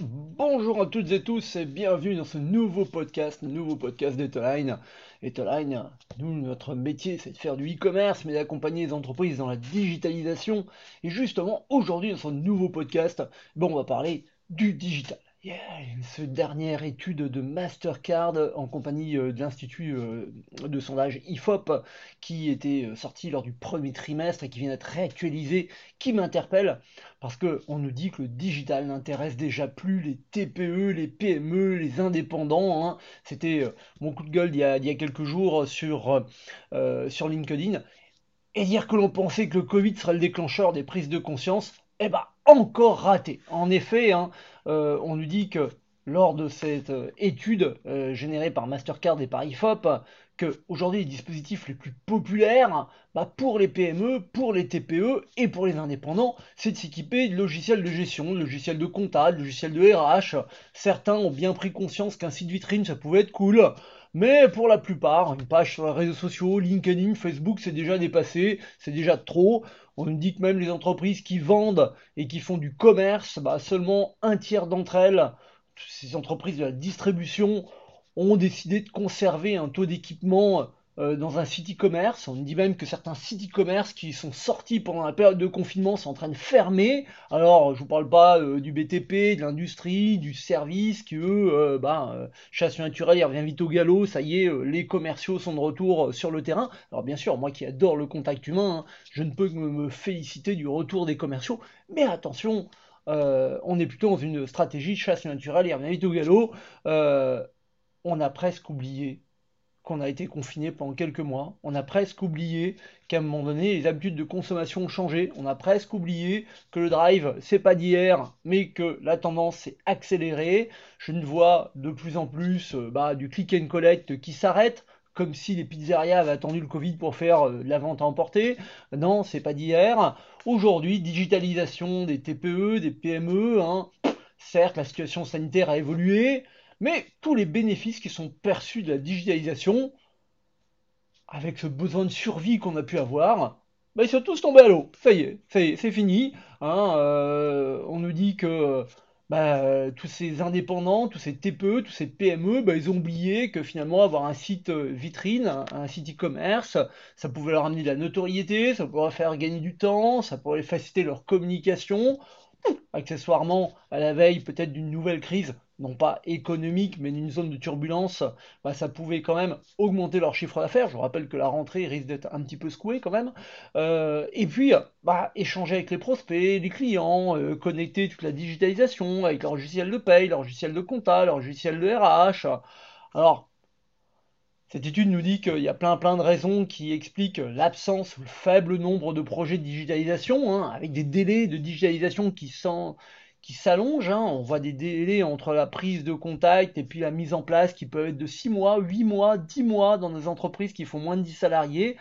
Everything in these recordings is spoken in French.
Bonjour à toutes et tous et bienvenue dans ce nouveau podcast, nouveau podcast d'Etoline. Etoline, nous, notre métier, c'est de faire du e-commerce, mais d'accompagner les entreprises dans la digitalisation. Et justement, aujourd'hui, dans ce nouveau podcast, bon, on va parler du digital. Cette dernière étude de Mastercard en compagnie euh, de l'Institut euh, de sondage IFOP qui était euh, sortie lors du premier trimestre et qui vient d'être réactualisée, qui m'interpelle parce qu'on nous dit que le digital n'intéresse déjà plus les TPE, les PME, les indépendants. Hein. C'était mon coup de gueule il y a, quelques jours sur LinkedIn. Et dire que l'on pensait que le Covid serait le déclencheur des prises de conscience, eh ben encore raté. En effet, hein, euh, on nous dit que lors de cette euh, étude euh, générée par Mastercard et par IFOP, que aujourd'hui les dispositifs les plus populaires bah, pour les PME, pour les TPE et pour les indépendants, c'est de s'équiper de logiciels de gestion, de logiciels de compta, de logiciels de RH. Certains ont bien pris conscience qu'un site vitrine ça pouvait être cool. Mais pour la plupart, une page sur les réseaux sociaux, LinkedIn, Facebook, c'est déjà dépassé, c'est déjà trop. On nous dit que même les entreprises qui vendent et qui font du commerce, bah, seulement un tiers d'entre elles, ces entreprises de la distribution, ont décidé de conserver un taux d'équipement euh, dans un site e-commerce. On dit même que certains sites e-commerce qui sont sortis pendant la période de confinement sont en train de fermer. Alors, je vous parle pas euh, du BTP, de l'industrie, du service, qui eux, euh, bah, chasse naturelle, il revient vite au galop. Ça y est, les commerciaux sont de retour sur le terrain. Alors, bien sûr, moi qui adore le contact humain, hein, je ne peux que me féliciter du retour des commerciaux. Mais attention, on est plutôt dans une stratégie chasse naturelle, il revient vite au galop. on a presque oublié qu'on a été confiné pendant quelques mois. On a presque oublié qu'à un moment donné, les habitudes de consommation ont changé. On a presque oublié que le drive, c'est pas d'hier, mais que la tendance s'est accélérée. Je ne vois de plus en plus euh, bah, du click and collect qui s'arrête comme si les pizzerias avaient attendu le Covid pour faire euh, la vente à emporter. Non, c'est pas d'hier. Aujourd'hui, digitalisation des TPE, des PME. Hein. Certes, la situation sanitaire a évolué, mais tous les bénéfices qui sont perçus de la digitalisation, avec ce besoin de survie qu'on a pu avoir, bah, ils sont tous tombés à l'eau. Ça y est, c'est fini. Hein, euh, on nous dit que bah, tous ces indépendants, tous ces TPE, tous ces PME, bah, ils ont oublié que finalement avoir un site euh, vitrine, un site e-commerce, ça pouvait leur amener de la notoriété, ça pourrait faire gagner du temps, ça pourrait faciliter leur communication. Accessoirement, à la veille peut-être d'une nouvelle crise, non pas économique, mais d'une zone de turbulence, bah, ça pouvait quand même augmenter leur chiffre d'affaires. Je rappelle que la rentrée risque d'être un petit peu secouée quand même. Euh, et puis, bah, échanger avec les prospects, les clients, euh, connecter toute la digitalisation avec leur logiciel de paye, leur logiciel de compta, leur logiciel de RH. Alors, cette étude nous dit qu'il y a plein plein de raisons qui expliquent l'absence ou le faible nombre de projets de digitalisation, hein, avec des délais de digitalisation qui sont qui s'allonge. Hein. On voit des délais entre la prise de contact et puis la mise en place qui peuvent être de 6 mois, 8 mois, 10 mois dans des entreprises qui font moins de 10 salariés.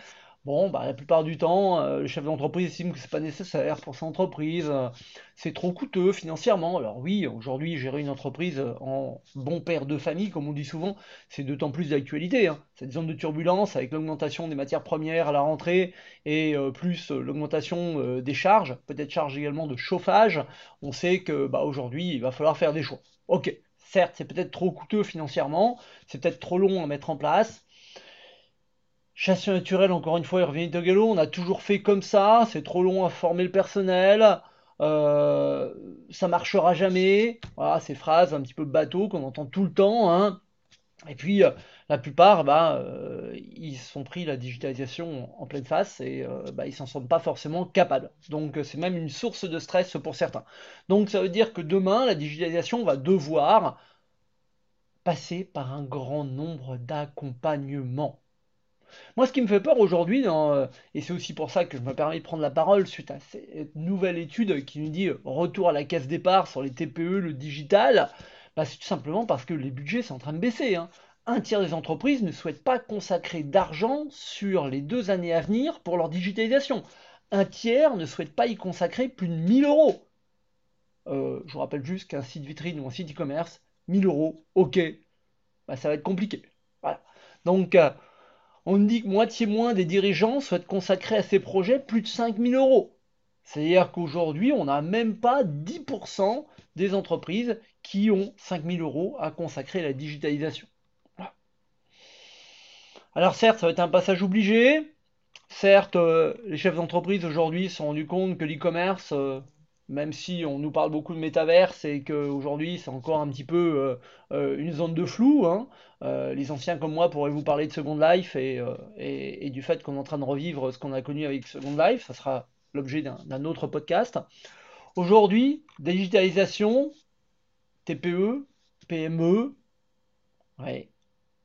Bon, bah, la plupart du temps, euh, le chef d'entreprise estime que c'est pas nécessaire pour son entreprise, euh, c'est trop coûteux financièrement. Alors oui, aujourd'hui, gérer une entreprise en bon père de famille, comme on dit souvent, c'est d'autant plus d'actualité. Hein. Cette zone de turbulence avec l'augmentation des matières premières à la rentrée et euh, plus l'augmentation des charges, peut-être charges également de chauffage, on sait que bah, aujourd'hui, il va falloir faire des choix. Ok, certes, c'est peut-être trop coûteux financièrement, c'est peut-être trop long à mettre en place, Chasse naturelle, encore une fois, il revient de galop. On a toujours fait comme ça. C'est trop long à former le personnel. Euh, ça marchera jamais. Voilà, ces phrases un petit peu bateau qu'on entend tout le temps. Hein. Et puis, euh, la plupart, bah, euh, ils sont pris la digitalisation en pleine face et bah, ils s'en sont pas forcément capables. Donc, c'est même une source de stress pour certains. Donc, ça veut dire que demain, la digitalisation va devoir passer par un grand nombre d'accompagnements. Moi, ce qui me fait peur aujourd'hui, euh, et c'est aussi pour ça que je me permets de prendre la parole suite à cette nouvelle étude qui nous dit euh, retour à la case départ sur les TPE, le digital, bah, c'est tout simplement parce que les budgets sont en train de baisser. Hein. Un tiers des entreprises ne souhaitent pas consacrer d'argent sur les deux années à venir pour leur digitalisation. Un tiers ne souhaite pas y consacrer plus de 1000 euros. Euh, je vous rappelle juste qu'un site vitrine ou un site e-commerce, 1000 euros, ok, bah, ça va être compliqué. Voilà. Donc, on dit que moitié moins des dirigeants souhaitent consacrer à ces projets plus de 5000 euros. C'est-à-dire qu'aujourd'hui, on n'a même pas 10% des entreprises qui ont 5000 euros à consacrer à la digitalisation. Alors certes, ça va être un passage obligé. Certes, euh, les chefs d'entreprise aujourd'hui se sont rendus compte que l'e-commerce, euh, même si on nous parle beaucoup de métaverse et qu'aujourd'hui c'est encore un petit peu euh, une zone de flou, hein, les anciens comme moi pourraient vous parler de Second Life et, du fait qu'on est en train de revivre ce qu'on a connu avec Second Life, ça sera l'objet d'un autre podcast. Aujourd'hui, digitalisation, TPE, PME,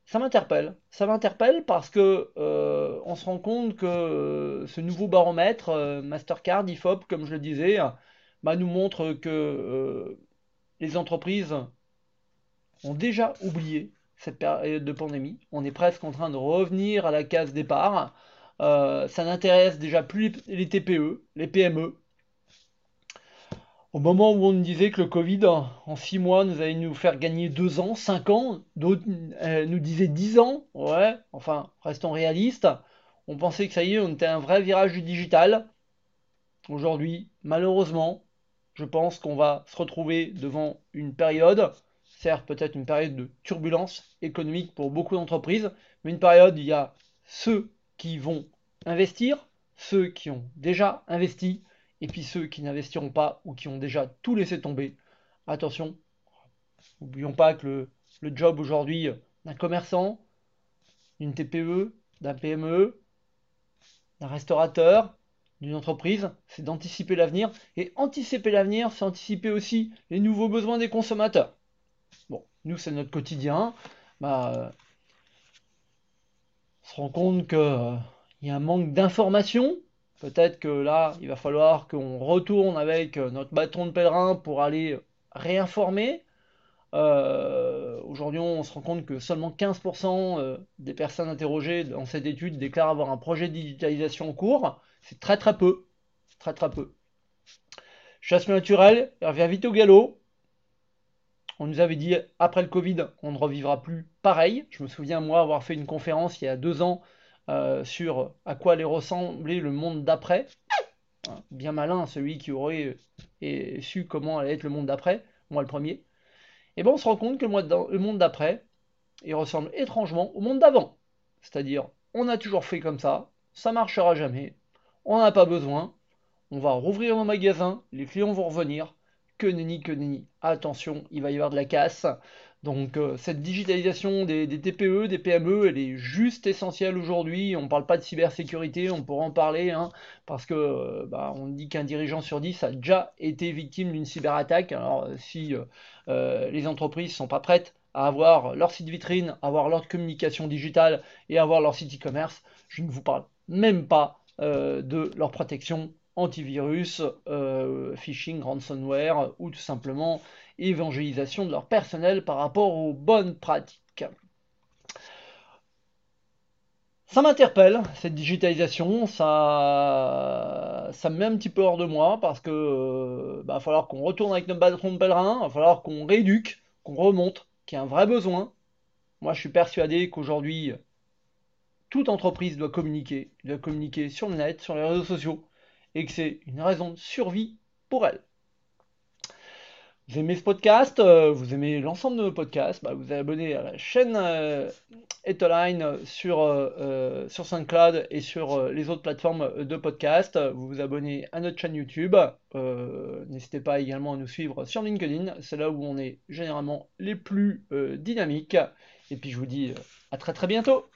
ça m'interpelle. Ça m'interpelle parce que euh, on se rend compte que euh, ce nouveau baromètre euh, Mastercard, IFOP, comme je le disais, bah, nous montre que les entreprises ont déjà oublié cette période de pandémie. On est presque en train de revenir à la case départ. ça n'intéresse déjà plus les TPE, les PME. Au moment où on nous disait que le Covid, en 6 mois, nous allait nous faire gagner 2 ans, 5 ans, d'autres euh, nous disaient 10 ans, ouais, enfin, restons réalistes. On pensait que ça y est, on était un vrai virage du digital. Aujourd'hui, malheureusement, je pense qu'on va se retrouver devant une période, certes peut-être une période de turbulence économique pour beaucoup d'entreprises, mais une période où il y a ceux qui vont investir, ceux qui ont déjà investi, et puis ceux qui n'investiront pas ou qui ont déjà tout laissé tomber, attention, n'oublions pas que le, job aujourd'hui d'un commerçant, d'une TPE, d'un PME, d'un restaurateur, d'une entreprise, c'est d'anticiper l'avenir. Et anticiper l'avenir, c'est anticiper aussi les nouveaux besoins des consommateurs. Bon, nous, c'est notre quotidien. Bah, on se rend compte qu'il euh, y a un manque d'informations Peut-être que là, il va falloir qu'on retourne avec euh, notre bâton de pèlerin pour aller réinformer. Euh, aujourd'hui, on se rend compte que seulement 15% euh, des personnes interrogées dans cette étude déclarent avoir un projet de digitalisation en cours. C'est très très peu. Très très peu. Chasse naturelle, elle revient vite au galop. On nous avait dit après le Covid, on ne revivra plus pareil. Je me souviens moi avoir fait une conférence il y a deux ans euh, sur à quoi allait ressembler le monde d'après. Bien malin celui qui aurait euh, su comment allait être le monde d'après, moi le premier. Et bien on se rend compte que le monde d'après, il ressemble étrangement au monde d'avant. C'est-à-dire, on a toujours fait comme ça, ça marchera jamais, on n'en a pas besoin, on va rouvrir nos magasins, les clients vont revenir, que nenni, que nenni. Attention, il va y avoir de la casse. Donc euh, cette digitalisation des, TPE, des PME, elle est juste essentielle aujourd'hui. On ne parle pas de cybersécurité, on pourra en parler, hein, parce que euh, bah, on dit qu'un dirigeant sur dix a déjà été victime d'une cyberattaque. Alors euh, si les entreprises ne sont pas prêtes à avoir leur site vitrine, avoir leur communication digitale et avoir leur site e-commerce, je ne vous parle même pas de leur protection antivirus, phishing, ransomware ou tout simplement évangélisation de leur personnel par rapport aux bonnes pratiques. Ça m'interpelle, cette digitalisation, ça, ça me met un petit peu hors de moi parce que euh, bah, va falloir qu'on retourne avec notre bâton de pèlerin, va falloir qu'on rééduque, qu'on remonte, qu'il y a un vrai besoin. Moi, je suis persuadé qu'aujourd'hui, toute entreprise doit communiquer, doit communiquer sur le net, sur les réseaux sociaux, et que c'est une raison de survie pour elle. Vous aimez ce podcast, euh, vous aimez l'ensemble de nos podcasts, bah, vous abonnez à la chaîne euh, Etoline sur, euh, sur SoundCloud et sur les autres plateformes de podcast. Vous vous abonnez à notre chaîne YouTube. N'hésitez pas également à nous suivre sur LinkedIn. C'est là où on est généralement les plus dynamiques. Et puis je vous dis à très très bientôt.